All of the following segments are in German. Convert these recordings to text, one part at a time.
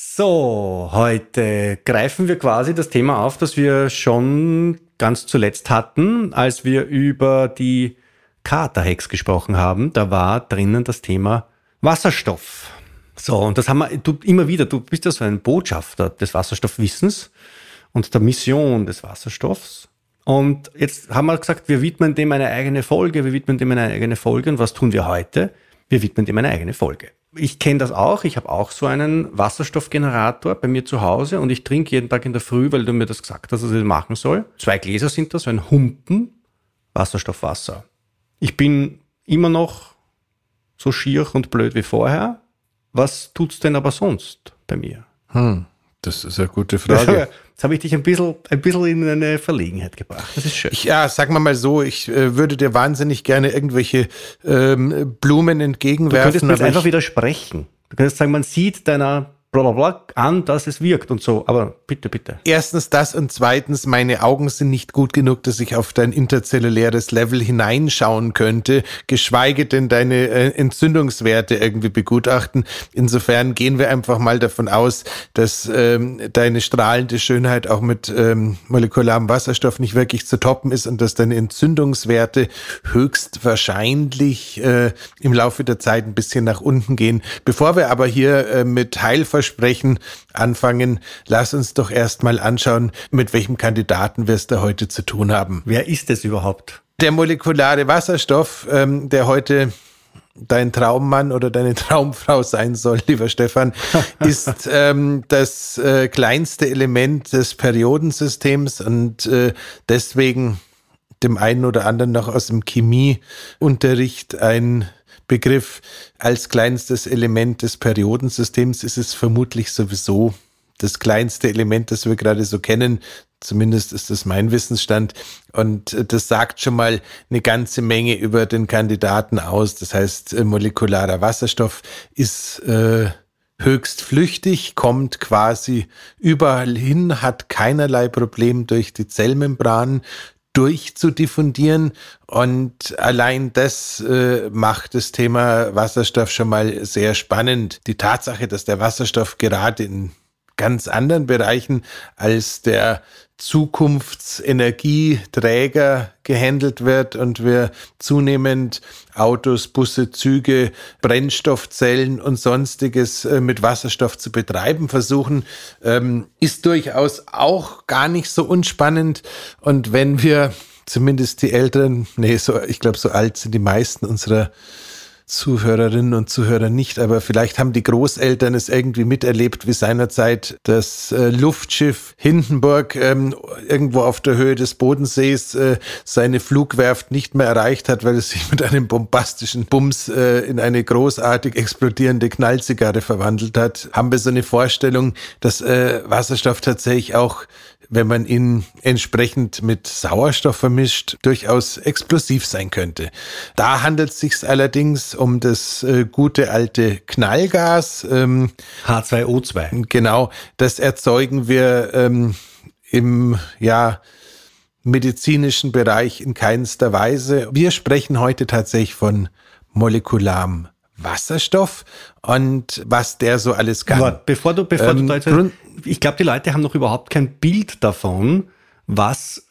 So, heute greifen wir quasi das Thema auf, das wir schon ganz zuletzt hatten, als wir über die Katerhex gesprochen haben. Da war drinnen das Thema Wasserstoff. So, und das haben wir du, immer wieder, du bist ja so ein Botschafter des Wasserstoffwissens und der Mission des Wasserstoffs. Und jetzt haben wir gesagt, wir widmen dem eine eigene Folge, wir widmen dem eine eigene Folge. Und was tun wir heute? Wir widmen dem eine eigene Folge ich kenne das auch. Ich habe auch so einen Wasserstoffgenerator bei mir zu Hause und ich trinke jeden Tag in der Früh, weil du mir das gesagt hast, dass ich das machen soll. Zwei Gläser sind das, so ein Humpen Wasserstoffwasser. Ich bin immer noch so schier und blöd wie vorher. Was tut's denn aber sonst bei mir? Hm, das ist eine gute Frage. Jetzt habe ich dich ein bisschen, ein bisschen in eine Verlegenheit gebracht. Das ist schön. Ich, ja, sag mal mal so, ich äh, würde dir wahnsinnig gerne irgendwelche ähm, Blumen entgegenwerfen. Du könntest mir einfach widersprechen. Du könntest sagen, man sieht deiner bla bla bla an, dass es wirkt und so. Aber bitte, bitte. Erstens das und zweitens, meine Augen sind nicht gut genug, dass ich auf dein interzelluläres Level hineinschauen könnte, geschweige denn deine äh, Entzündungswerte irgendwie begutachten. Insofern gehen wir einfach mal davon aus, dass ähm, deine strahlende Schönheit auch mit ähm, molekularem Wasserstoff nicht wirklich zu toppen ist und dass deine Entzündungswerte höchstwahrscheinlich äh, im Laufe der Zeit ein bisschen nach unten gehen. Bevor wir aber hier äh, mit Heilver Versprechen anfangen, lass uns doch erstmal anschauen, mit welchem Kandidaten wir es da heute zu tun haben. Wer ist es überhaupt? Der molekulare Wasserstoff, ähm, der heute dein Traummann oder deine Traumfrau sein soll, lieber Stefan, ist ähm, das äh, kleinste Element des Periodensystems und äh, deswegen dem einen oder anderen noch aus dem Chemieunterricht ein Begriff als kleinstes Element des Periodensystems ist es vermutlich sowieso das kleinste Element, das wir gerade so kennen. Zumindest ist das mein Wissensstand. Und das sagt schon mal eine ganze Menge über den Kandidaten aus. Das heißt, äh, molekularer Wasserstoff ist äh, höchst flüchtig, kommt quasi überall hin, hat keinerlei Problem durch die Zellmembran, durchzudiffundieren. Und allein das äh, macht das Thema Wasserstoff schon mal sehr spannend. Die Tatsache, dass der Wasserstoff gerade in ganz anderen Bereichen als der Zukunftsenergieträger gehandelt wird und wir zunehmend Autos, Busse, Züge, Brennstoffzellen und sonstiges äh, mit Wasserstoff zu betreiben versuchen, ähm, ist durchaus auch gar nicht so unspannend. Und wenn wir zumindest die Älteren, nee, so, ich glaube, so alt sind die meisten unserer Zuhörerinnen und Zuhörer nicht, aber vielleicht haben die Großeltern es irgendwie miterlebt, wie seinerzeit das äh, Luftschiff Hindenburg ähm, irgendwo auf der Höhe des Bodensees äh, seine Flugwerft nicht mehr erreicht hat, weil es sich mit einem bombastischen Bums äh, in eine großartig explodierende Knallzigarre verwandelt hat. Haben wir so eine Vorstellung, dass äh, Wasserstoff tatsächlich auch wenn man ihn entsprechend mit Sauerstoff vermischt, durchaus explosiv sein könnte. Da handelt es sich allerdings um das äh, gute alte Knallgas. Ähm, H2O2. Genau, das erzeugen wir ähm, im, ja, medizinischen Bereich in keinster Weise. Wir sprechen heute tatsächlich von molekularem Wasserstoff und was der so alles kann. Aber bevor du, bevor ähm, du da jetzt, ich glaube, die Leute haben noch überhaupt kein Bild davon, was,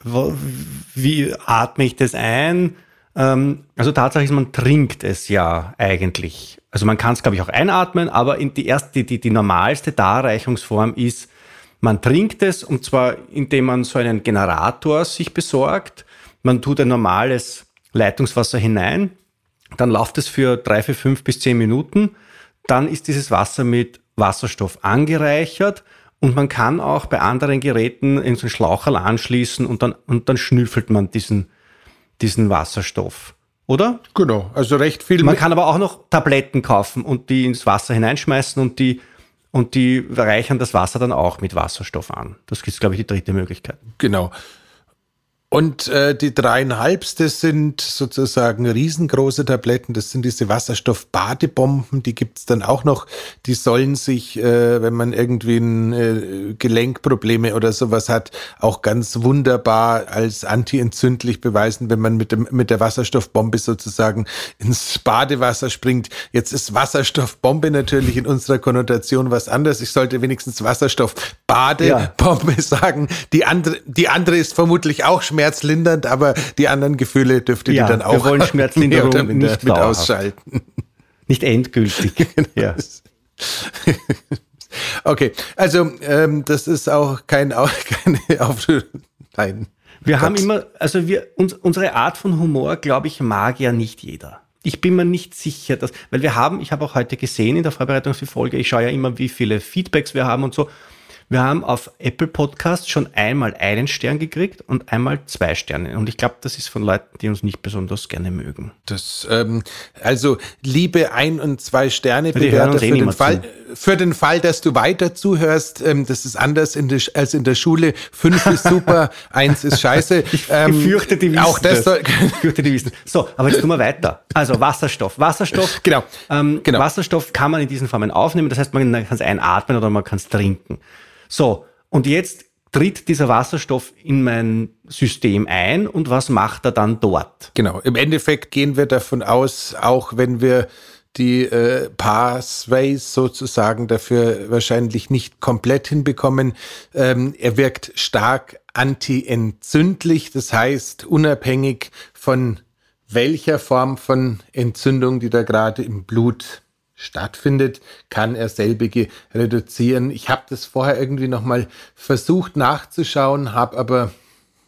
wie atme ich das ein, Ähm, also tatsächlich, man trinkt es ja eigentlich. Also man kann es, glaube ich, auch einatmen, aber in die, erste, die, die normalste Darreichungsform ist, man trinkt es und zwar indem man so einen Generator sich besorgt. Man tut ein normales Leitungswasser hinein, dann läuft es für drei, vier, fünf bis zehn Minuten. Dann ist dieses Wasser mit Wasserstoff angereichert und man kann auch bei anderen Geräten in so einen Schlaucherl anschließen und dann, und dann schnüffelt man diesen, diesen Wasserstoff. Oder? Genau, also recht viel. Man kann aber auch noch Tabletten kaufen und die ins Wasser hineinschmeißen und die, und die reichern das Wasser dann auch mit Wasserstoff an. Das ist, glaube ich, die dritte Möglichkeit. Genau. Und äh, die dreieinhalbste sind sozusagen riesengroße Tabletten. Das sind diese Wasserstoff-Badebomben. Die gibt's dann auch noch. Die sollen sich, äh, wenn man irgendwie ein äh, Gelenkprobleme oder sowas hat, auch ganz wunderbar als antientzündlich beweisen, wenn man mit, dem, mit der Wasserstoffbombe sozusagen ins Badewasser springt. Jetzt ist Wasserstoffbombe natürlich in unserer Konnotation was anderes. Ich sollte wenigstens Wasserstoff-Badebombe ja. sagen. Die andere, die andere ist vermutlich auch schmerzhaft schmerzlindernd, aber die anderen Gefühle dürfte ja, die dann auch wir wollen Schmerzlinderung nicht mit ausschalten. Nicht endgültig. Genau. ja. Okay, also ähm, das ist auch kein, keine Auf Nein. Wir Gott. haben immer, also wir, uns, unsere Art von Humor, glaube ich, mag ja nicht jeder. Ich bin mir nicht sicher, dass, weil wir haben, ich habe auch heute gesehen in der Vorbereitung für Folge, ich schaue ja immer, wie viele Feedbacks wir haben und so. Wir haben auf Apple Podcast schon einmal einen Stern gekriegt und einmal zwei Sterne. Und ich glaube, das ist von Leuten, die uns nicht besonders gerne mögen. Das, ähm, also liebe ein und zwei Sterne Bewerter eh für, den Fall, für den Fall, dass du weiter zuhörst. Ähm, das ist anders in der, als in der Schule. Fünf ist super, eins ist scheiße. Ich, ähm, fürchte, die wissen auch das. das. ich fürchte, die wissen. So, aber jetzt tun wir weiter. Also Wasserstoff. Wasserstoff. Genau. Ähm, genau. Wasserstoff kann man in diesen Formen aufnehmen. Das heißt, man kann es einatmen oder man kann es trinken. So, und jetzt tritt dieser Wasserstoff in mein System ein und was macht er dann dort? Genau, im Endeffekt gehen wir davon aus, auch wenn wir die äh, Pathways sozusagen dafür wahrscheinlich nicht komplett hinbekommen. Ähm, er wirkt stark antientzündlich, das heißt unabhängig von welcher Form von Entzündung, die da gerade im Blut stattfindet, kann er selbige reduzieren. Ich habe das vorher irgendwie nochmal versucht nachzuschauen, habe aber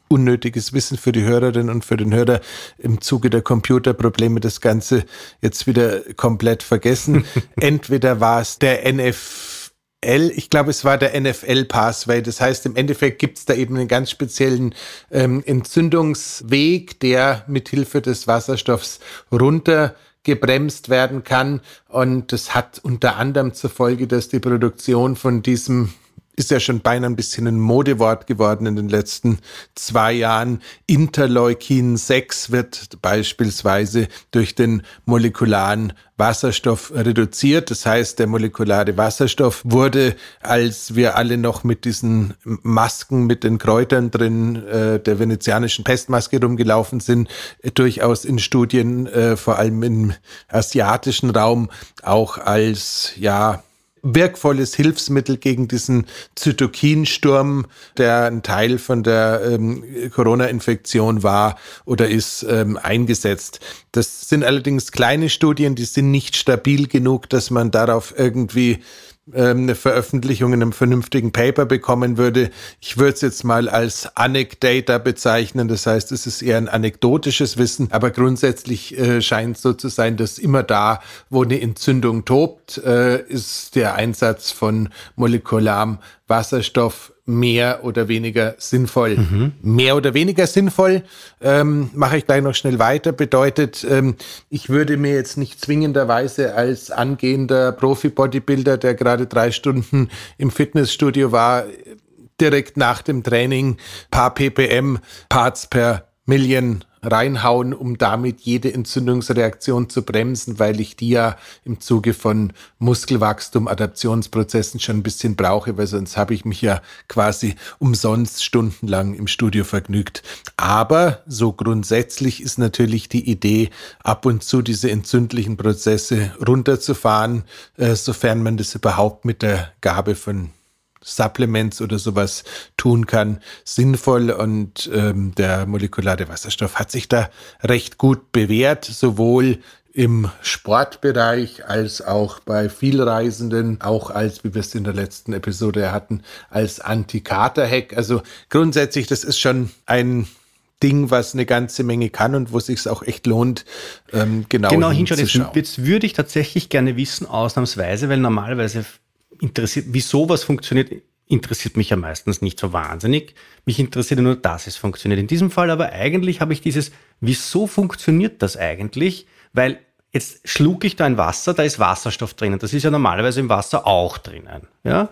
unnötiges Wissen für die Hörerin und für den Hörer im Zuge der Computerprobleme das Ganze jetzt wieder komplett vergessen. Entweder war es der NFL, ich glaube, es war der NFL-Pathway. Das heißt, im Endeffekt gibt es da eben einen ganz speziellen ähm, Entzündungsweg, der mithilfe des Wasserstoffs runter gebremst werden kann. Und das hat unter anderem zur Folge, dass die Produktion von diesem ist ja schon beinahe ein bisschen ein Modewort geworden in den letzten zwei Jahren. Interleukin 6 wird beispielsweise durch den molekularen Wasserstoff reduziert. Das heißt, der molekulare Wasserstoff wurde, als wir alle noch mit diesen Masken mit den Kräutern drin äh, der venezianischen Pestmaske rumgelaufen sind, durchaus in Studien, äh, vor allem im asiatischen Raum, auch als ja wirkvolles Hilfsmittel gegen diesen Zytokinsturm, der ein Teil von der ähm, Corona-Infektion war oder ist, ähm, eingesetzt. Das sind allerdings kleine Studien, die sind nicht stabil genug, dass man darauf irgendwie eine Veröffentlichung in einem vernünftigen Paper bekommen würde. Ich würde es jetzt mal als Anecdata bezeichnen. Das heißt, es ist eher ein anekdotisches Wissen, aber grundsätzlich äh, scheint es so zu sein, dass immer da, wo eine Entzündung tobt, äh, ist der Einsatz von molekularem Wasserstoff mehr oder weniger sinnvoll. Mhm. Mehr oder weniger sinnvoll, ähm, mache ich gleich noch schnell weiter, bedeutet, ähm, ich würde mir jetzt nicht zwingenderweise als angehender Profi-Bodybuilder, der gerade drei Stunden im Fitnessstudio war, direkt nach dem Training paar ppm Parts per Million reinhauen, um damit jede Entzündungsreaktion zu bremsen, weil ich die ja im Zuge von Muskelwachstum, Adaptionsprozessen schon ein bisschen brauche, weil sonst habe ich mich ja quasi umsonst stundenlang im Studio vergnügt. Aber so grundsätzlich ist natürlich die Idee, ab und zu diese entzündlichen Prozesse runterzufahren, äh, sofern man das überhaupt mit der Gabe von Supplements oder sowas tun kann, sinnvoll. Und ähm, der molekulare Wasserstoff hat sich da recht gut bewährt, sowohl im Sportbereich als auch bei Vielreisenden, auch als, wie wir es in der letzten Episode hatten, als Anti-Kater-Hack. Also grundsätzlich, das ist schon ein Ding, was eine ganze Menge kann und wo sich auch echt lohnt, ähm, genau, genau hinschauen. Jetzt, jetzt würde ich tatsächlich gerne wissen, ausnahmsweise, weil normalerweise interessiert, wie sowas funktioniert, interessiert mich ja meistens nicht so wahnsinnig. Mich interessiert nur, dass es funktioniert. In diesem Fall aber eigentlich habe ich dieses, wieso funktioniert das eigentlich? Weil jetzt schlug ich da ein Wasser, da ist Wasserstoff drinnen. Das ist ja normalerweise im Wasser auch drinnen. Ja?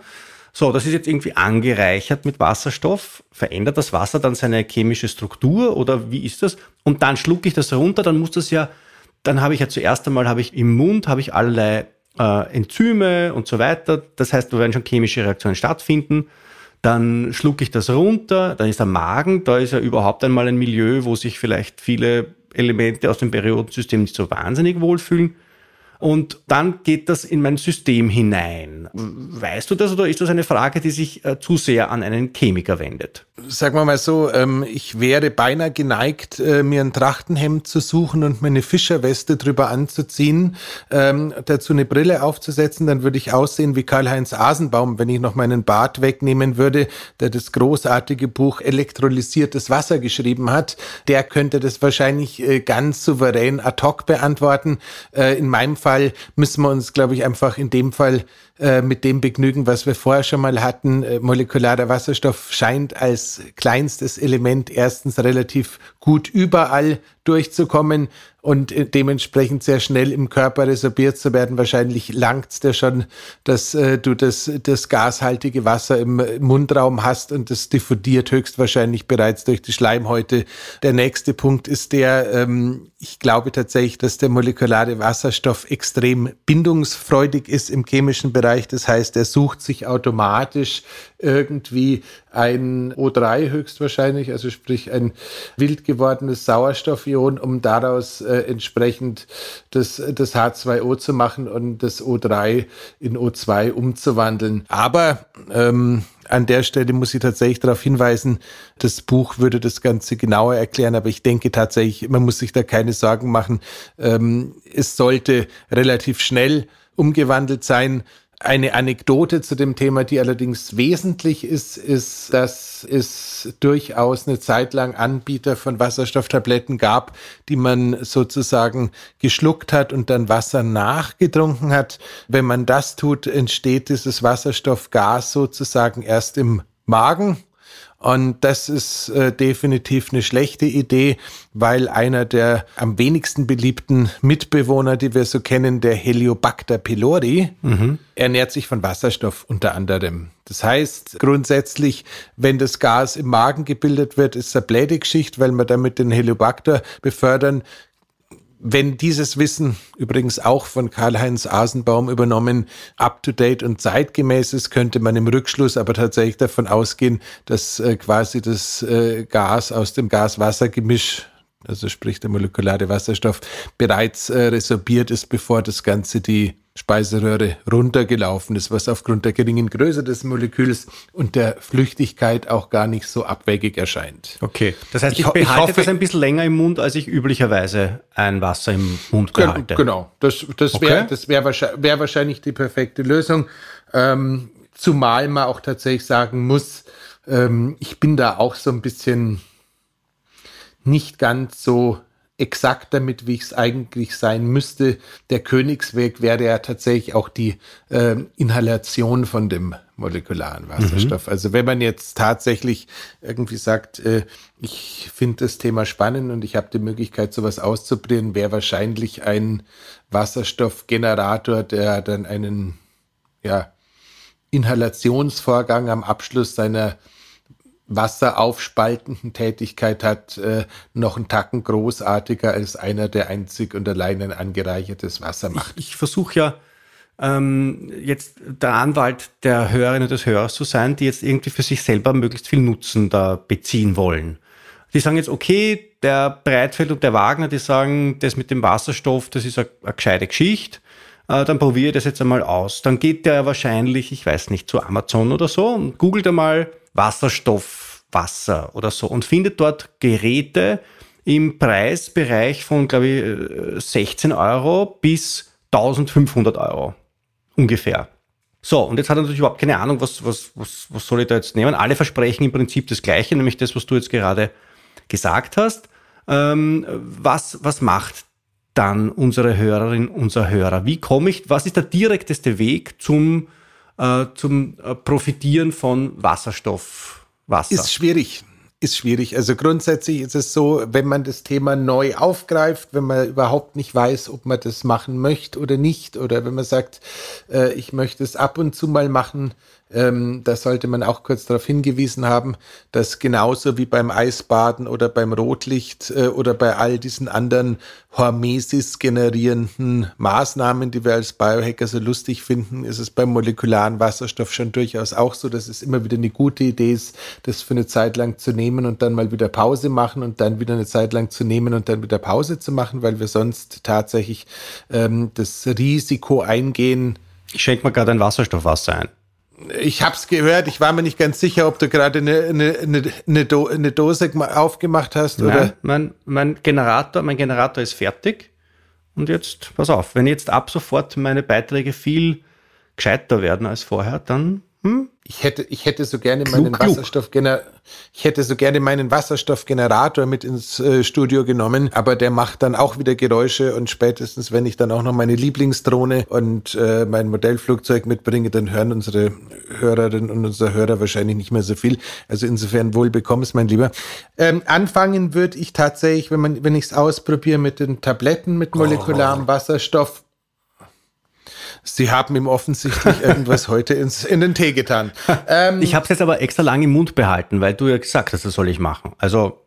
So, das ist jetzt irgendwie angereichert mit Wasserstoff. Verändert das Wasser dann seine chemische Struktur oder wie ist das? Und dann schlucke ich das runter, dann muss das ja, dann habe ich ja zuerst einmal habe ich im Mund habe ich allerlei äh, Enzyme und so weiter. Das heißt, da werden schon chemische Reaktionen stattfinden. Dann schlucke ich das runter, dann ist der Magen, da ist ja überhaupt einmal ein Milieu, wo sich vielleicht viele Elemente aus dem Periodensystem nicht so wahnsinnig wohlfühlen. Und dann geht das in mein System hinein. Weißt du das oder ist das eine Frage, die sich äh, zu sehr an einen Chemiker wendet? Sagen wir mal so, ähm, ich wäre beinahe geneigt, äh, mir ein Trachtenhemd zu suchen und mir eine Fischerweste drüber anzuziehen, ähm, dazu eine Brille aufzusetzen, dann würde ich aussehen wie Karl-Heinz Asenbaum, wenn ich noch meinen Bart wegnehmen würde, der das großartige Buch Elektrolysiertes Wasser geschrieben hat. Der könnte das wahrscheinlich äh, ganz souverän ad hoc beantworten. Äh, in meinem Fall Fall müssen wir uns, glaube ich, einfach in dem Fall äh, mit dem begnügen, was wir vorher schon mal hatten. Äh, molekularer Wasserstoff scheint als kleinstes Element erstens relativ gut überall durchzukommen und äh, dementsprechend sehr schnell im Körper resorbiert zu werden. Wahrscheinlich langt es dir schon, dass äh, du das, das gashaltige Wasser im Mundraum hast und das diffundiert höchstwahrscheinlich bereits durch die Schleimhäute. Der nächste Punkt ist der, ähm, ich glaube tatsächlich, dass der molekulare Wasserstoff extrem bindungsfreudig ist im chemischen Bereich. Das heißt, er sucht sich automatisch irgendwie ein O3 höchstwahrscheinlich, also sprich ein wild gewordenes Sauerstoffion, um daraus äh, entsprechend das, das H2O zu machen und das O3 in O2 umzuwandeln. Aber ähm, an der Stelle muss ich tatsächlich darauf hinweisen, das Buch würde das Ganze genauer erklären, aber ich denke tatsächlich, man muss sich da keine Sorgen machen. Ähm, es sollte relativ schnell umgewandelt sein. Eine Anekdote zu dem Thema, die allerdings wesentlich ist, ist, dass es durchaus eine Zeit lang Anbieter von Wasserstofftabletten gab, die man sozusagen geschluckt hat und dann Wasser nachgetrunken hat. Wenn man das tut, entsteht dieses Wasserstoffgas sozusagen erst im Magen und das ist äh, definitiv eine schlechte Idee, weil einer der am wenigsten beliebten Mitbewohner, die wir so kennen, der Heliobacter pylori, mhm. ernährt sich von Wasserstoff unter anderem. Das heißt, grundsätzlich, wenn das Gas im Magen gebildet wird, ist es eine blöde Geschichte, weil wir damit den Heliobacter befördern wenn dieses Wissen übrigens auch von Karl-Heinz Asenbaum übernommen, up-to-date und zeitgemäß ist, könnte man im Rückschluss aber tatsächlich davon ausgehen, dass äh, quasi das äh, Gas aus dem Gas-Wasser-Gemisch also sprich der molekulare Wasserstoff, bereits äh, resorbiert ist, bevor das Ganze die Speiseröhre runtergelaufen ist, was aufgrund der geringen Größe des Moleküls und der Flüchtigkeit auch gar nicht so abwegig erscheint. Okay, das heißt, ich, ich behalte ich hoffe, das ein bisschen länger im Mund, als ich üblicherweise ein Wasser im Mund behalte. Genau, das, das okay. wäre wär wahrscheinlich, wär wahrscheinlich die perfekte Lösung. Ähm, zumal man auch tatsächlich sagen muss, ähm, ich bin da auch so ein bisschen nicht ganz so exakt damit, wie ich es eigentlich sein müsste. Der Königsweg wäre ja tatsächlich auch die äh, Inhalation von dem molekularen Wasserstoff. Mhm. Also wenn man jetzt tatsächlich irgendwie sagt, äh, ich finde das Thema spannend und ich habe die Möglichkeit, sowas auszuprobieren, wäre wahrscheinlich ein Wasserstoffgenerator, der dann einen ja, Inhalationsvorgang am Abschluss seiner wasseraufspaltenden Tätigkeit hat, äh, noch einen Tacken großartiger als einer, der einzig und allein ein angereichertes Wasser macht. Ich, ich versuche ja ähm, jetzt der Anwalt der Hörerinnen und des Hörers zu sein, die jetzt irgendwie für sich selber möglichst viel Nutzen da beziehen wollen. Die sagen jetzt, okay, der Breitfeld und der Wagner, die sagen, das mit dem Wasserstoff, das ist eine, eine gescheite Geschichte. äh, dann probiere ich das jetzt einmal aus. Dann geht der wahrscheinlich, ich weiß nicht, zu Amazon oder so und googelt einmal Wasserstoff, Wasser oder so und findet dort Geräte im Preisbereich von, glaube ich, 16 Euro bis 1500 Euro ungefähr. So, und jetzt hat er natürlich überhaupt keine Ahnung, was, was, was, was soll ich da jetzt nehmen. Alle versprechen im Prinzip das Gleiche, nämlich das, was du jetzt gerade gesagt hast. Ähm, was, was macht dann unsere Hörerin, unser Hörer? Wie komme ich, was ist der direkteste Weg zum, äh, zum äh, Profitieren von Wasserstoff, Wasser? Ist schwierig ist schwierig. Also grundsätzlich ist es so, wenn man das Thema neu aufgreift, wenn man überhaupt nicht weiß, ob man das machen möchte oder nicht, oder wenn man sagt, äh, ich möchte es ab und zu mal machen, ähm, da sollte man auch kurz darauf hingewiesen haben, dass genauso wie beim Eisbaden oder beim Rotlicht äh, oder bei all diesen anderen Hormesis generierenden Maßnahmen, die wir als Biohacker so lustig finden, ist es beim molekularen Wasserstoff schon durchaus auch so, dass es immer wieder eine gute Idee ist, das für eine Zeit lang zu nehmen und dann mal wieder Pause machen und dann wieder eine Zeit lang zu nehmen und dann wieder Pause zu machen, weil wir sonst tatsächlich ähm, das Risiko eingehen. Ich schenke mir gerade ein Wasserstoffwasser ein. Ich habe es gehört, ich war mir nicht ganz sicher, ob du gerade eine, eine, eine, Do eine Dose aufgemacht hast. Nein, oder? Mein, mein, Generator, mein Generator ist fertig. Und jetzt, pass auf, wenn jetzt ab sofort meine Beiträge viel gescheiter werden als vorher, dann hm? Ich hätte, ich hätte so gerne klug, meinen Wasserstoffgenerator, ich hätte so gerne meinen Wasserstoffgenerator mit ins äh, Studio genommen, aber der macht dann auch wieder Geräusche und spätestens, wenn ich dann auch noch meine Lieblingsdrohne und äh, mein Modellflugzeug mitbringe, dann hören unsere Hörerinnen und unser Hörer wahrscheinlich nicht mehr so viel. Also insofern wohl bekommst, mein Lieber. Ähm, anfangen würde ich tatsächlich, wenn man, wenn ich es ausprobiere mit den Tabletten mit molekularem oh. Wasserstoff, Sie haben ihm offensichtlich irgendwas heute ins, in den Tee getan. Ähm, ich habe es jetzt aber extra lange im Mund behalten, weil du ja gesagt hast, das soll ich machen. Also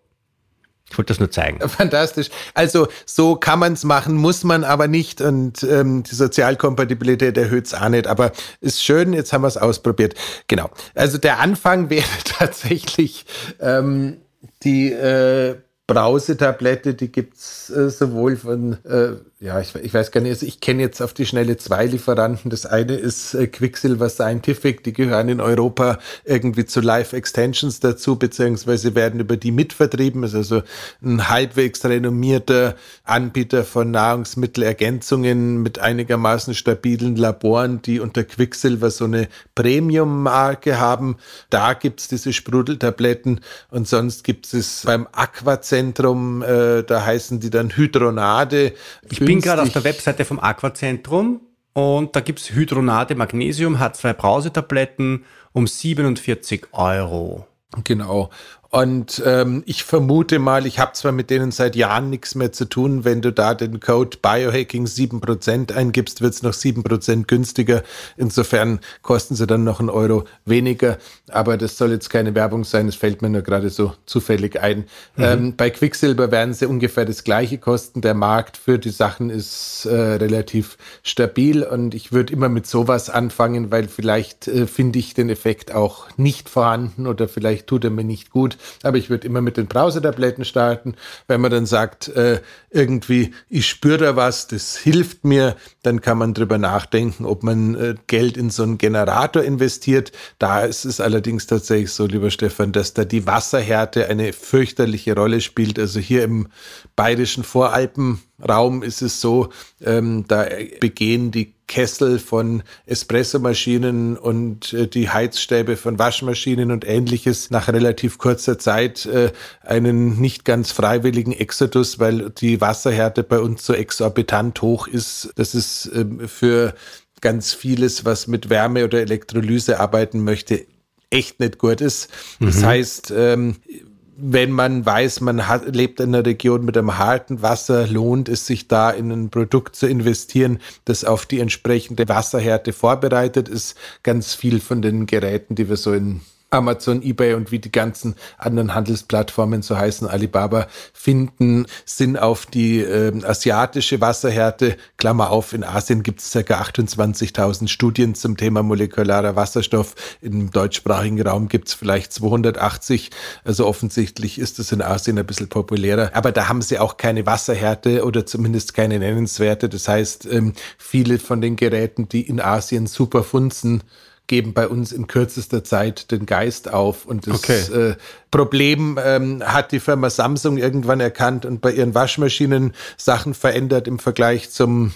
ich wollte das nur zeigen. Fantastisch. Also so kann man es machen, muss man aber nicht. Und ähm, die Sozialkompatibilität erhöht es auch nicht. Aber ist schön, jetzt haben wir es ausprobiert. Genau. Also der Anfang wäre tatsächlich ähm, die äh, Brausetablette, die gibt's äh, sowohl von äh, ja, ich, ich, weiß gar nicht, also ich kenne jetzt auf die Schnelle zwei Lieferanten. Das eine ist äh, Quicksilver Scientific, die gehören in Europa irgendwie zu Live Extensions dazu, beziehungsweise werden über die mitvertrieben. Ist also ein halbwegs renommierter Anbieter von Nahrungsmittelergänzungen mit einigermaßen stabilen Laboren, die unter Quicksilver so eine Premium-Marke haben. Da gibt's diese Sprudeltabletten und sonst gibt es beim Aquazentrum, äh, da heißen die dann Hydronade. Ich bin gerade auf der Webseite vom Aquazentrum und da gibt es Hydronate Magnesium, hat zwei Brausetabletten um 47 Euro. Genau. Und ähm, ich vermute mal, ich habe zwar mit denen seit Jahren nichts mehr zu tun, wenn du da den Code Biohacking 7% eingibst, wird es noch 7% günstiger. Insofern kosten sie dann noch einen Euro weniger. Aber das soll jetzt keine Werbung sein, es fällt mir nur gerade so zufällig ein. Mhm. Ähm, bei Quicksilber werden sie ungefähr das gleiche kosten. Der Markt für die Sachen ist äh, relativ stabil und ich würde immer mit sowas anfangen, weil vielleicht äh, finde ich den Effekt auch nicht vorhanden oder vielleicht tut er mir nicht gut. Aber ich würde immer mit den Brausetabletten starten. Wenn man dann sagt, äh, irgendwie, ich spüre da was, das hilft mir, dann kann man drüber nachdenken, ob man äh, Geld in so einen Generator investiert. Da ist es allerdings tatsächlich so, lieber Stefan, dass da die Wasserhärte eine fürchterliche Rolle spielt. Also hier im bayerischen Voralpenraum ist es so, ähm, da begehen die Kessel von Espressomaschinen und äh, die Heizstäbe von Waschmaschinen und ähnliches nach relativ kurzer Zeit äh, einen nicht ganz freiwilligen Exodus, weil die Wasserhärte bei uns so exorbitant hoch ist. Das ist äh, für ganz vieles, was mit Wärme oder Elektrolyse arbeiten möchte, echt nicht gut ist. Das mhm. heißt, ähm, wenn man weiß, man hat, lebt in einer Region mit einem harten Wasser, lohnt es sich da in ein Produkt zu investieren, das auf die entsprechende Wasserhärte vorbereitet ist. Ganz viel von den Geräten, die wir so in Amazon, eBay und wie die ganzen anderen Handelsplattformen so heißen, Alibaba, finden, sind auf die äh, asiatische Wasserhärte, Klammer auf, in Asien gibt es ca. 28.000 Studien zum Thema molekularer Wasserstoff, im deutschsprachigen Raum gibt es vielleicht 280, also offensichtlich ist es in Asien ein bisschen populärer, aber da haben sie auch keine Wasserhärte oder zumindest keine nennenswerte, das heißt, ähm, viele von den Geräten, die in Asien super funzen, geben bei uns in kürzester Zeit den Geist auf. Und das okay. äh, Problem ähm, hat die Firma Samsung irgendwann erkannt und bei ihren Waschmaschinen Sachen verändert im Vergleich zum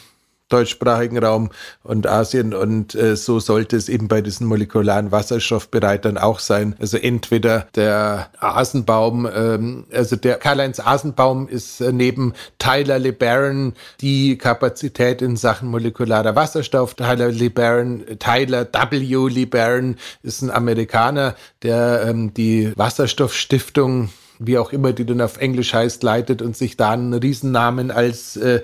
deutschsprachigen Raum und Asien. Und äh, so sollte es eben bei diesen molekularen Wasserstoffbereitern auch sein. Also entweder der Asenbaum, ähm, also der Karl-Heinz Asenbaum ist äh, neben Tyler LeBaron die Kapazität in Sachen molekularer Wasserstoff. Tyler LeBaron, Tyler W. LeBaron ist ein Amerikaner, der ähm, die Wasserstoffstiftung wie auch immer die dann auf Englisch heißt, leitet und sich da einen Riesennamen als äh,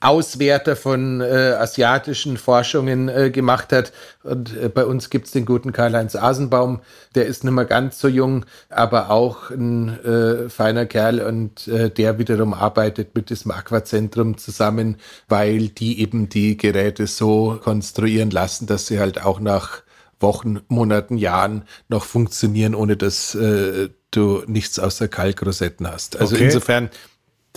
Auswerter von äh, asiatischen Forschungen äh, gemacht hat. Und äh, bei uns gibt's den guten Karl-Heinz Asenbaum, der ist nicht mehr ganz so jung, aber auch ein äh, feiner Kerl und äh, der wiederum arbeitet mit diesem Aquazentrum zusammen, weil die eben die Geräte so konstruieren lassen, dass sie halt auch nach Wochen, Monaten, Jahren noch funktionieren, ohne dass äh, du nichts außer Kalkrosetten hast. Also okay. insofern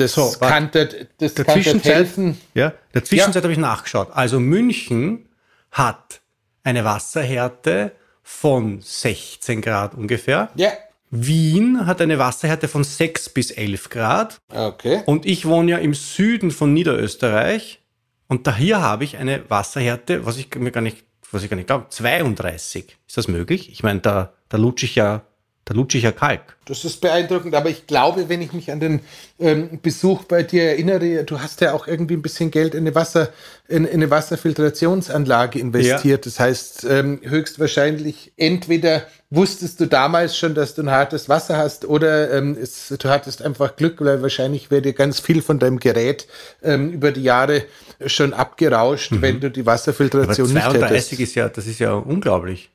das so, kann das der kann helfen. Ja, der Zwischenzeit ja. habe ich nachgeschaut. Also München hat eine Wasserhärte von 16 Grad ungefähr. Ja. Wien hat eine Wasserhärte von 6 bis 11 Grad. Okay. Und ich wohne ja im Süden von Niederösterreich. Und da hier habe ich eine Wasserhärte, was ich mir gar nicht, was ich gar nicht glaube, 32. Ist das möglich? Ich meine, da, da lutsche ich ja da ich ja Kalk. Das ist beeindruckend, aber ich glaube, wenn ich mich an den ähm, Besuch bei dir erinnere, du hast ja auch irgendwie ein bisschen Geld in eine, Wasser, in, in eine Wasserfiltrationsanlage investiert. Ja. Das heißt, ähm, höchstwahrscheinlich entweder wusstest du damals schon, dass du ein hartes Wasser hast oder ähm, es, du hattest einfach Glück, weil wahrscheinlich wäre dir ganz viel von deinem Gerät ähm, über die Jahre schon abgerauscht, mhm. wenn du die Wasserfiltration aber 32 nicht hättest. ist ja, das ist ja unglaublich.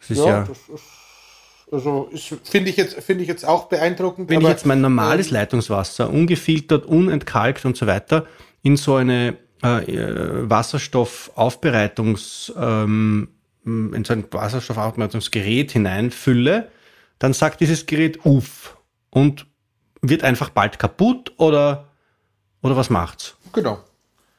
Das ist ja, ja das ist also finde ich, jetzt, find ich jetzt auch beeindruckend. Wenn ich jetzt mein normales ähm, Leitungswasser, ungefiltert, unentkalkt und so weiter, in so eine äh, äh Wasserstoffaufbereitungs, ähm, in so ein Wasserstoffaufbereitungsgerät hineinfülle, dann sagt dieses Gerät Uff und wird einfach bald kaputt oder, oder was macht's? Genau.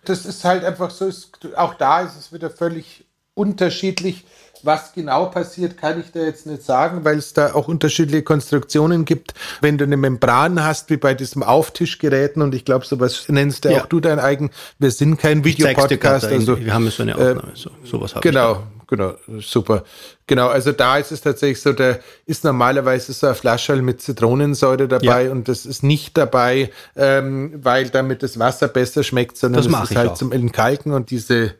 Das ist halt einfach so, ist, auch da ist es wieder völlig unterschiedlich was genau passiert, kann ich da jetzt nicht sagen, weil es da auch unterschiedliche Konstruktionen gibt. Wenn du eine Membran hast, wie bei diesem Auftischgeräten, und ich glaube, sowas nennst ja. auch du dein eigen. Wir sind kein Videopodcast. Also, wir haben so eine äh, Aufnahme. Äh, so, sowas genau, genau, super. Genau, also da ist es tatsächlich so, da ist normalerweise so ein Flaschall mit Zitronensäure dabei ja. und das ist nicht dabei, ähm, weil damit das Wasser besser schmeckt, sondern das, das ist halt auch. zum Entkalken und diese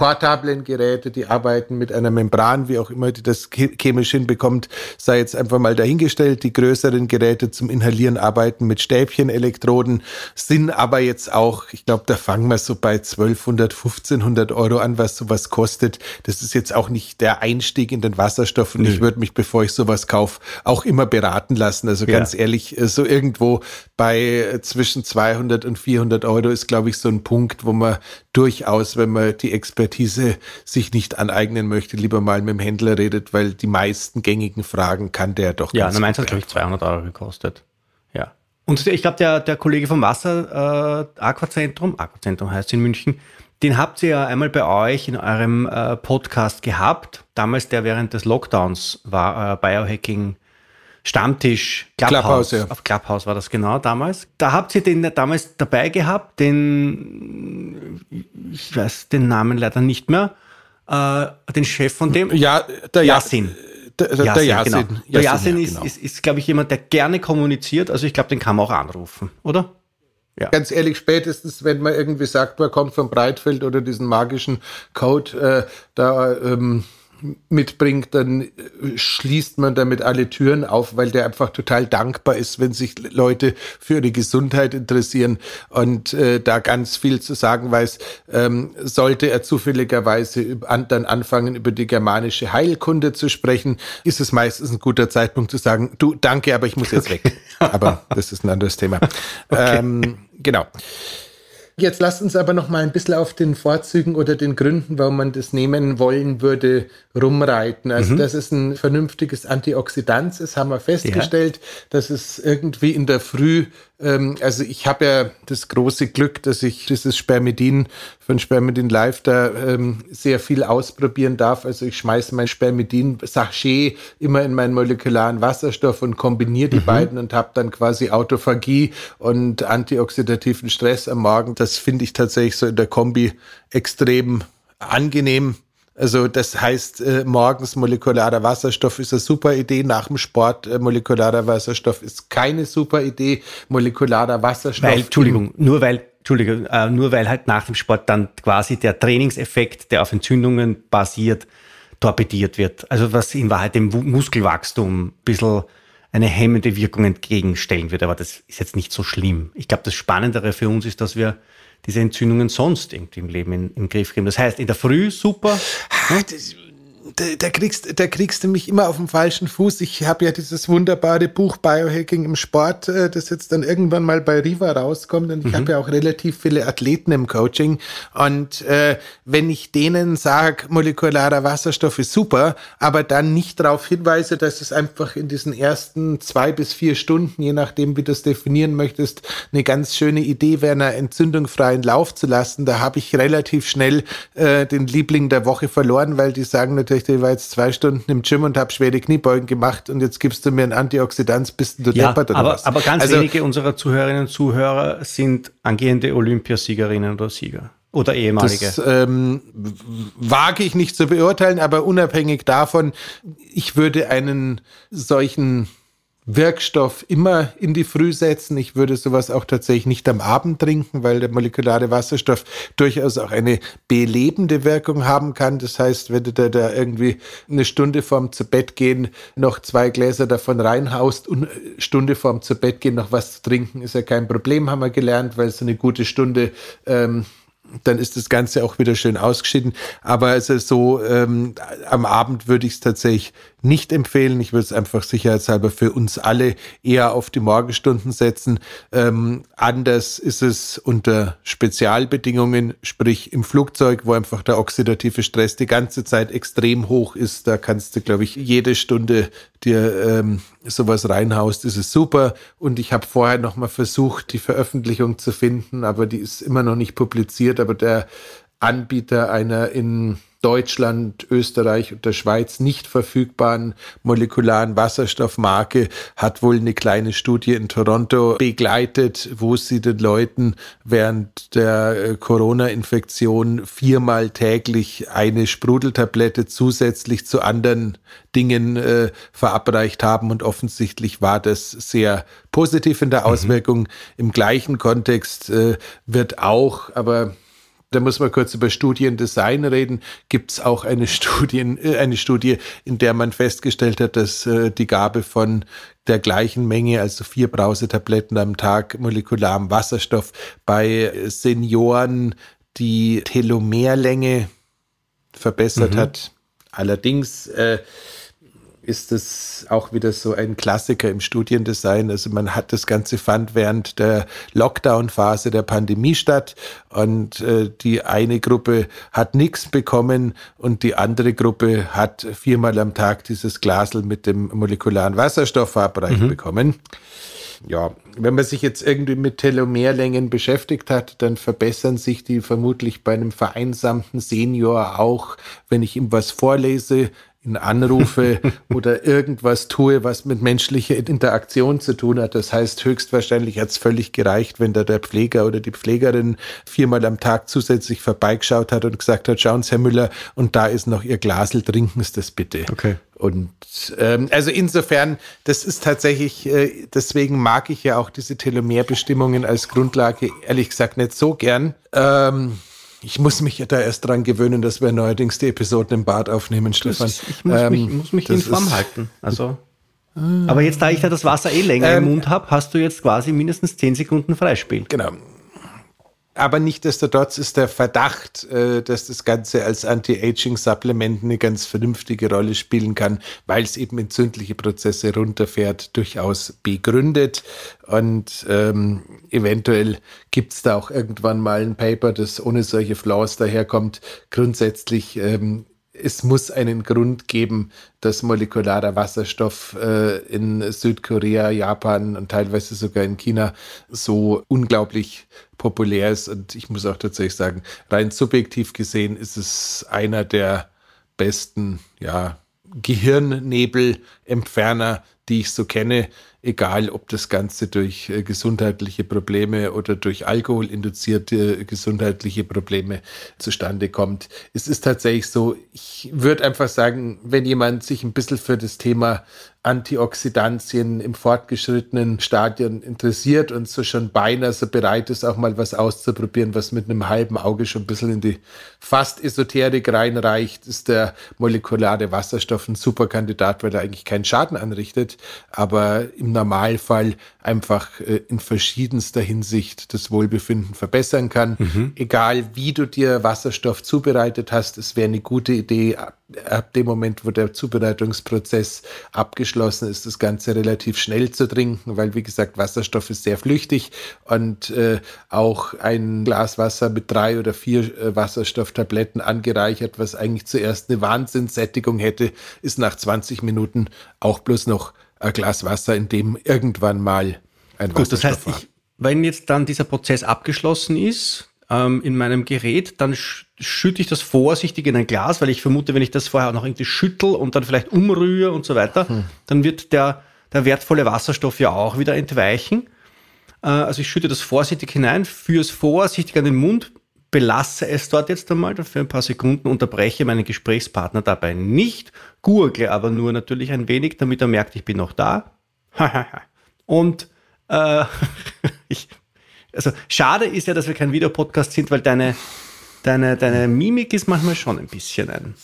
portablen Geräte, die arbeiten mit einer Membran, wie auch immer die das chemisch hinbekommt, sei jetzt einfach mal dahingestellt. Die größeren Geräte zum Inhalieren arbeiten mit Stäbchenelektroden, sind aber jetzt auch, ich glaube, da fangen wir so bei 1200, 1500 Euro an, was sowas kostet. Das ist jetzt auch nicht der Einstieg in den Wasserstoff und Nö. ich würde mich, bevor ich sowas kaufe, auch immer beraten lassen. Also ganz ja. ehrlich, äh, so irgendwo bei äh, zwischen 200 und 400 Euro ist, glaube ich, so ein Punkt, wo man durchaus, wenn man die Expertise sich nicht aneignen möchte, lieber mal mit dem Händler redet, weil die meisten gängigen Fragen kann der doch. Ja, meins hat, glaube ich, 200 Euro gekostet. Ja. Und ich glaube, der, der Kollege vom Wasser äh, Aquazentrum, Aquazentrum heißt in München, den habt ihr ja einmal bei euch in eurem äh, Podcast gehabt. Damals, der während des Lockdowns war, äh, Biohacking Stammtisch Clubhouse. Clubhouse ja. Auf Clubhouse war das genau damals. Da habt ihr den damals dabei gehabt, den, ich weiß den Namen leider nicht mehr, äh, den Chef von dem. Ja, der Yassin. Der, der, Yasin, der Yasin. Genau. Der Yasin, ja, ist, genau. ist, ist glaube ich, jemand, der gerne kommuniziert. Also ich glaube, den kann man auch anrufen, oder? Ja. Ganz ehrlich, spätestens, wenn man irgendwie sagt, man kommt vom Breitfeld oder diesen magischen Code, äh, da ähm, mitbringt, dann äh, schließt man damit alle Türen auf, weil der einfach total dankbar ist, wenn sich Leute für ihre Gesundheit interessieren und äh, da ganz viel zu sagen weiß. Ähm, sollte er zufälligerweise an, dann anfangen, über die germanische Heilkunde zu sprechen, ist es meistens ein guter Zeitpunkt zu sagen, du, danke, aber ich muss jetzt weg. aber das ist ein anderes Thema. Okay. Ähm, genau. Jetzt lasst uns aber noch mal ein bisschen auf den Vorzügen oder den Gründen, warum man das nehmen wollen würde, rumreiten. Also, mhm. dass es ein vernünftiges Antioxidant ist, haben wir festgestellt, ja. dass es irgendwie in der Früh, ähm, also ich habe ja das große Glück, dass ich dieses Spermidin von Spermidin Live da ähm, sehr viel ausprobieren darf. Also ich schmeiße mein Spermidin-Sachet immer in meinen molekularen Wasserstoff und kombiniere die mhm. beiden und habe dann quasi Autophagie und antioxidativen Stress am Morgen. Das finde ich tatsächlich so in der Kombi extrem angenehm. Also das heißt, äh, morgens molekularer Wasserstoff ist eine super Idee, nach dem Sport äh, molekularer Wasserstoff ist keine super Idee. Molekularer Wasserstoff. Weil, Entschuldigung, nur weil, Entschuldigung, äh, nur weil halt nach dem Sport dann quasi der Trainingseffekt, der auf Entzündungen basiert, torpediert wird. Also was in Wahrheit dem Muskelwachstum ein bisschen eine hemmende Wirkung entgegenstellen wird. Aber das ist jetzt nicht so schlimm. Ich glaube, das Spannendere für uns ist, dass wir diese Entzündungen sonst irgendwie im Leben in, in den Griff kriegen. Das heißt, in der Früh super. Ah, das, da, da, kriegst, da kriegst du mich immer auf dem falschen Fuß. Ich habe ja dieses wunderbare Buch Biohacking im Sport, äh, das jetzt dann irgendwann mal bei Riva rauskommt. Und ich mhm. habe ja auch relativ viele Athleten im Coaching. Und äh, wenn ich denen sage, molekularer Wasserstoff ist super, aber dann nicht darauf hinweise, dass es einfach in diesen ersten zwei bis vier Stunden, je nachdem, wie du es definieren möchtest, eine ganz schöne Idee wäre, einen entzündungsfreien Lauf zu lassen, da habe ich relativ schnell äh, den Liebling der Woche verloren, weil die sagen natürlich, ich war jetzt zwei Stunden im Gym und habe schwere Kniebeugen gemacht und jetzt gibst du mir ein Antioxidant, bist du ja, deppert oder aber, was? Aber ganz also, wenige unserer Zuhörerinnen und Zuhörer sind angehende Olympiasiegerinnen oder Sieger. Oder ehemalige? Das ähm, wage ich nicht zu beurteilen, aber unabhängig davon, ich würde einen solchen Wirkstoff immer in die Früh setzen. Ich würde sowas auch tatsächlich nicht am Abend trinken, weil der molekulare Wasserstoff durchaus auch eine belebende Wirkung haben kann. Das heißt, wenn du da, irgendwie eine Stunde vorm zu Bett gehen noch zwei Gläser davon reinhaust und eine Stunde vorm zu Bett gehen noch was zu trinken, ist ja kein Problem, haben wir gelernt, weil so eine gute Stunde ähm, dann ist das Ganze auch wieder schön ausgeschieden. Aber also so ähm, am Abend würde ich es tatsächlich nicht empfehlen. Ich würde es einfach sicherheitshalber für uns alle eher auf die Morgenstunden setzen. Ähm, anders ist es unter Spezialbedingungen, sprich im Flugzeug, wo einfach der oxidative Stress die ganze Zeit extrem hoch ist. Da kannst du, glaube ich, jede Stunde dir ähm, sowas reinhaust, ist es super. Und ich habe vorher noch mal versucht, die Veröffentlichung zu finden, aber die ist immer noch nicht publiziert. Aber der Anbieter einer in Deutschland, Österreich und der Schweiz nicht verfügbaren molekularen Wasserstoffmarke hat wohl eine kleine Studie in Toronto begleitet, wo sie den Leuten während der äh, Corona-Infektion viermal täglich eine Sprudeltablette zusätzlich zu anderen Dingen äh, verabreicht haben und offensichtlich war das sehr positiv in der mhm. Auswirkung. Mhm. Im gleichen Kontext äh, wird auch, aber da muss man kurz über Studiendesign reden. Gibt es auch eine, Studien, äh, eine Studie, in der man festgestellt hat, dass äh, die Gabe von der gleichen Menge, also vier Brausetabletten am Tag molekularem Wasserstoff bei Senioren die Telomerlänge verbessert mhm. hat. Allerdings äh, ist es auch wieder so ein Klassiker im Studiendesign. Also man hat das Ganze fand während der Lockdown-Phase der Pandemie statt und äh, die eine Gruppe hat nichts bekommen und die andere Gruppe hat viermal am Tag dieses Glasel mit dem molekularen Wasserstoff verabreicht mhm. bekommen. Ja, wenn man sich jetzt irgendwie mit Telomerlängen beschäftigt hat, dann verbessern sich die vermutlich bei einem vereinsamten Senior auch, wenn ich ihm was vorlese, ihn anrufe oder irgendwas tue, was mit menschlicher Interaktion zu tun hat. Das heißt, höchstwahrscheinlich hat es völlig gereicht, wenn da der Pfleger oder die Pflegerin viermal am Tag zusätzlich vorbeigeschaut hat und gesagt hat, schauen Sie, Herr Müller, und da ist noch Ihr Glasel, trinken Sie das bitte. Okay. Und ähm, also insofern, das ist tatsächlich, äh, deswegen mag ich ja auch diese Telomerbestimmungen als Grundlage ehrlich gesagt nicht so gern. Ähm, Ich muss mich da erst dran gewöhnen, dass wir neuerdings die Episoden im Bad aufnehmen, Stefan. Ist, ich muss ähm, mich, muss mich in Form halten. Also. Aber jetzt, da ich da das Wasser eh länger ähm, im Mund habe, hast du jetzt quasi mindestens 10 Sekunden Freispiel. Genau. Aber nichtdestotrotz ist der Verdacht, äh, dass das Ganze als Anti-Aging-Supplement eine ganz vernünftige Rolle spielen kann, weil es eben entzündliche Prozesse runterfährt, durchaus begründet. Und ähm, eventuell gibt es da auch irgendwann mal ein Paper, das ohne solche Flaws daherkommt. Grundsätzlich ähm, es muss einen Grund geben, dass molekularer Wasserstoff äh, in Südkorea, Japan und teilweise sogar in China so unglaublich populär ist. Und ich muss auch tatsächlich sagen, rein subjektiv gesehen ist es einer der besten, ja, Gehirnnebelentferner, die ich so kenne egal ob das Ganze durch äh, gesundheitliche Probleme oder durch alkoholinduzierte gesundheitliche Probleme zustande kommt. Es ist tatsächlich so, ich würde einfach sagen, wenn jemand sich ein bisschen für das Thema Antioxidantien im fortgeschrittenen Stadion interessiert und so schon beinahe so bereit ist, auch mal was auszuprobieren, was mit einem halben Auge schon ein bisschen in die fast Esoterik reinreicht, ist der molekulare Wasserstoff ein super Kandidat, weil er eigentlich keinen Schaden anrichtet, aber im Normalfall einfach äh, in verschiedenster Hinsicht das Wohlbefinden verbessern kann. Mhm. Egal wie du dir Wasserstoff zubereitet hast, es wäre eine gute Idee, ab dem Moment, wo der Zubereitungsprozess abgeschlossen ist, das Ganze relativ schnell zu trinken, weil wie gesagt, Wasserstoff ist sehr flüchtig und äh, auch ein Glas Wasser mit drei oder vier äh, Wasserstofftabletten angereichert, was eigentlich zuerst eine Wahnsinnssättigung hätte, ist nach 20 Minuten auch bloß noch ein Glas Wasser, in dem irgendwann mal ein Gut, Wasserstoff das heißt, war. Ich, wenn jetzt dann dieser Prozess abgeschlossen ist, ähm, in meinem Gerät, dann schütte ich das vorsichtig in ein Glas, weil ich vermute, wenn ich das vorher noch irgendwie schüttel und dann vielleicht umrühre und so weiter, hm. dann wird der, der wertvolle Wasserstoff ja auch wieder entweichen. Äh, also ich schütte das vorsichtig hinein, führe es vorsichtig an den Mund, belasse es dort jetzt einmal für ein paar Sekunden, unterbreche meinen Gesprächspartner dabei nicht, gurgle aber nur natürlich ein wenig, damit er merkt, ich bin noch da. und äh, ich also schade ist ja, dass wir kein Videopodcast sind, weil deine, deine, deine Mimik ist manchmal schon ein bisschen ein.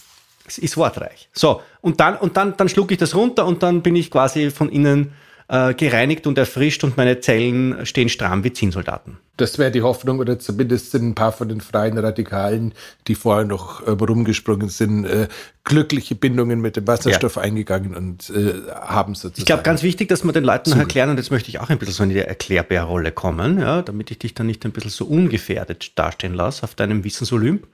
Es ist wortreich. So, und dann, und dann, dann schlucke ich das runter und dann bin ich quasi von innen äh, gereinigt und erfrischt und meine Zellen stehen stramm wie Zinnsoldaten. Das wäre die Hoffnung, oder zumindest sind ein paar von den freien Radikalen, die vorher noch äh, rumgesprungen sind, äh, glückliche Bindungen mit dem Wasserstoff ja. eingegangen und äh, haben sozusagen. Ich glaube, ganz wichtig, dass wir den Leuten noch erklären, und jetzt möchte ich auch ein bisschen so in die Erklärbärrolle kommen, ja, damit ich dich dann nicht ein bisschen so ungefährdet dastehen lasse auf deinem Wissensolymp.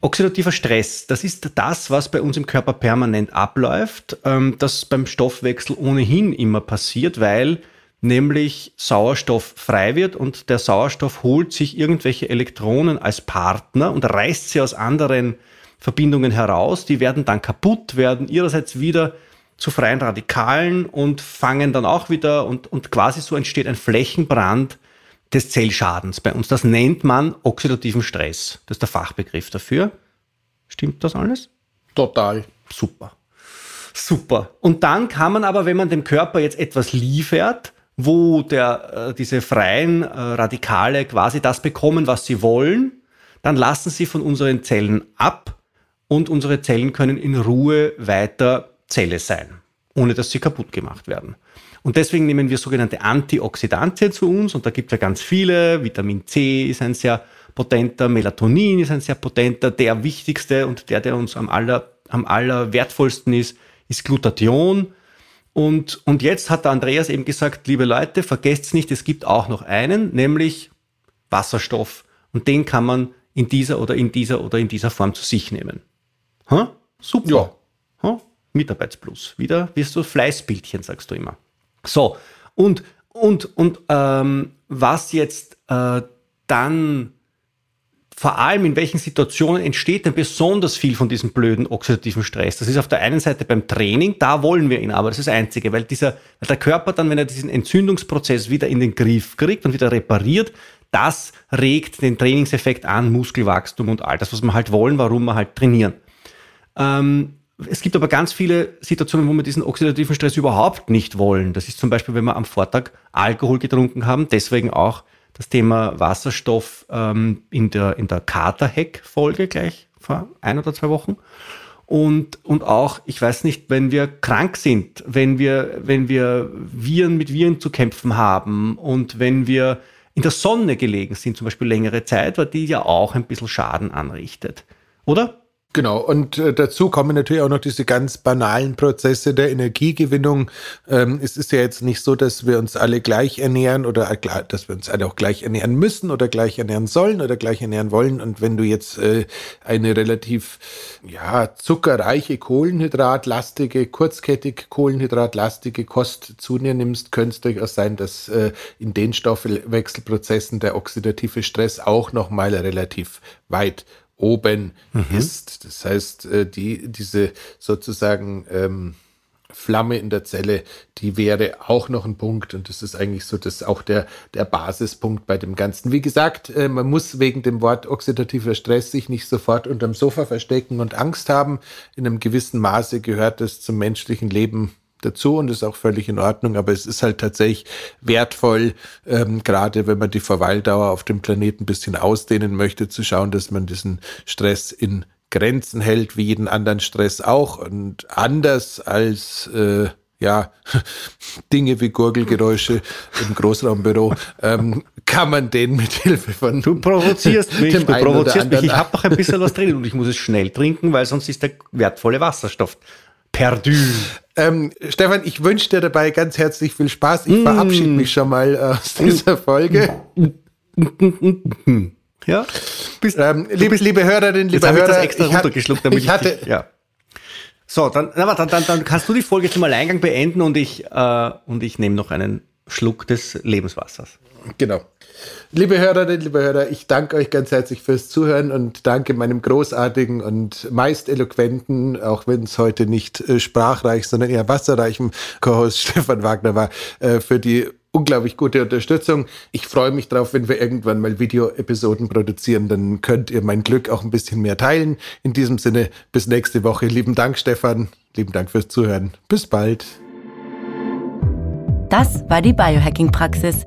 Oxidativer Stress, das ist das, was bei uns im Körper permanent abläuft, ähm, das beim Stoffwechsel ohnehin immer passiert, weil nämlich Sauerstoff frei wird und der Sauerstoff holt sich irgendwelche Elektronen als Partner und reißt sie aus anderen Verbindungen heraus. Die werden dann kaputt, werden ihrerseits wieder zu freien Radikalen und fangen dann auch wieder und, und quasi so entsteht ein Flächenbrand des Zellschadens bei uns. Das nennt man oxidativen Stress. Das ist der Fachbegriff dafür. Stimmt das alles? Total. Super. Super. Und dann kann man aber, wenn man dem Körper jetzt etwas liefert, wo der, äh, diese freien äh, Radikale quasi das bekommen, was sie wollen, dann lassen sie von unseren Zellen ab und unsere Zellen können in Ruhe weiter Zelle sein, ohne dass sie kaputt gemacht werden. Und deswegen nehmen wir sogenannte Antioxidantien zu uns und da gibt es ja ganz viele. Vitamin C ist ein sehr potenter, Melatonin ist ein sehr potenter. Der wichtigste und der, der uns am aller, am aller ist, ist Glutathion. Und, und jetzt hat der Andreas eben gesagt, liebe Leute, vergesst nicht, es gibt auch noch einen, nämlich Wasserstoff. Und den kann man in dieser oder in dieser oder in dieser Form zu sich nehmen. Ha? Super. Ja. Ha? Mitarbeitsplus. Wieder wirst du Fleißbildchen, sagst du immer. So, und, und, und ähm, was jetzt äh, dann vor allem in welchen Situationen entsteht denn besonders viel von diesem blöden oxidativen Stress? Das ist auf der einen Seite beim Training, da wollen wir ihn aber, das ist das Einzige, weil, dieser, weil der Körper dann, wenn er diesen Entzündungsprozess wieder in den Griff kriegt und wieder repariert, das regt den Trainingseffekt an, Muskelwachstum und all das, was wir halt wollen, warum wir halt trainieren. Ähm, es gibt aber ganz viele Situationen, wo wir diesen oxidativen Stress überhaupt nicht wollen. Das ist zum Beispiel, wenn wir am Vortag Alkohol getrunken haben, deswegen auch das Thema Wasserstoff ähm, in der, in der Kater-Hack-Folge gleich vor ein oder zwei Wochen. Und, und auch, ich weiß nicht, wenn wir krank sind, wenn wir, wenn wir Viren mit Viren zu kämpfen haben und wenn wir in der Sonne gelegen sind, zum Beispiel längere Zeit, weil die ja auch ein bisschen Schaden anrichtet. Oder? Genau, und äh, dazu kommen natürlich auch noch diese ganz banalen Prozesse der Energiegewinnung. Ähm, es ist ja jetzt nicht so, dass wir uns alle gleich ernähren oder äh, dass wir uns alle auch gleich ernähren müssen oder gleich ernähren sollen oder gleich ernähren wollen. Und wenn du jetzt äh, eine relativ ja, zuckerreiche, kohlenhydratlastige, kurzkettig kohlenhydratlastige Kost zu dir nimmst, könnte es durchaus sein, dass äh, in den Stoffwechselprozessen der oxidative Stress auch nochmal relativ weit oben mhm. ist. Das heißt, äh, die, diese sozusagen ähm, Flamme in der Zelle, die wäre auch noch ein Punkt und das ist eigentlich so das auch der, der Basispunkt bei dem Ganzen. Wie gesagt, äh, man muss wegen dem Wort oxidativer Stress sich nicht sofort unterm Sofa verstecken und Angst haben. In einem gewissen Maße gehört das zum menschlichen Leben dazu und ist auch völlig in Ordnung, aber es ist halt tatsächlich wertvoll, ähm, gerade wenn man die Verweildauer auf dem Planeten ein bisschen ausdehnen möchte, zu schauen, dass man diesen Stress in Grenzen hält, wie jeden anderen Stress auch und anders als äh, ja, Dinge wie Gurgelgeräusche im Großraumbüro, ähm, kann man den mit Hilfe von. Du provozierst mich, du provozierst mich. Ich habe noch ein bisschen was drin und ich muss es schnell trinken, weil sonst ist der wertvolle Wasserstoff perdu. Ähm, Stefan, ich wünsche dir dabei ganz herzlich viel Spaß. Ich mm. verabschiede mich schon mal aus dieser Folge. ja. Bist, ähm, liebe, liebe Hörerinnen, liebe Hörer, ich das extra ich runtergeschluckt, damit ich, hatte, ich, ja. So, dann, na, dann, dann, dann kannst du die Folge zum Alleingang beenden und ich, äh, und ich nehme noch einen Schluck des Lebenswassers. Genau. Liebe Hörerinnen, liebe Hörer, ich danke euch ganz herzlich fürs Zuhören und danke meinem großartigen und meist eloquenten, auch wenn es heute nicht äh, sprachreich, sondern eher wasserreichen Co-Host Stefan Wagner war, äh, für die unglaublich gute Unterstützung. Ich freue mich drauf, wenn wir irgendwann mal Video-Episoden produzieren, dann könnt ihr mein Glück auch ein bisschen mehr teilen. In diesem Sinne, bis nächste Woche. Lieben Dank, Stefan. Lieben Dank fürs Zuhören. Bis bald. Das war die Biohacking-Praxis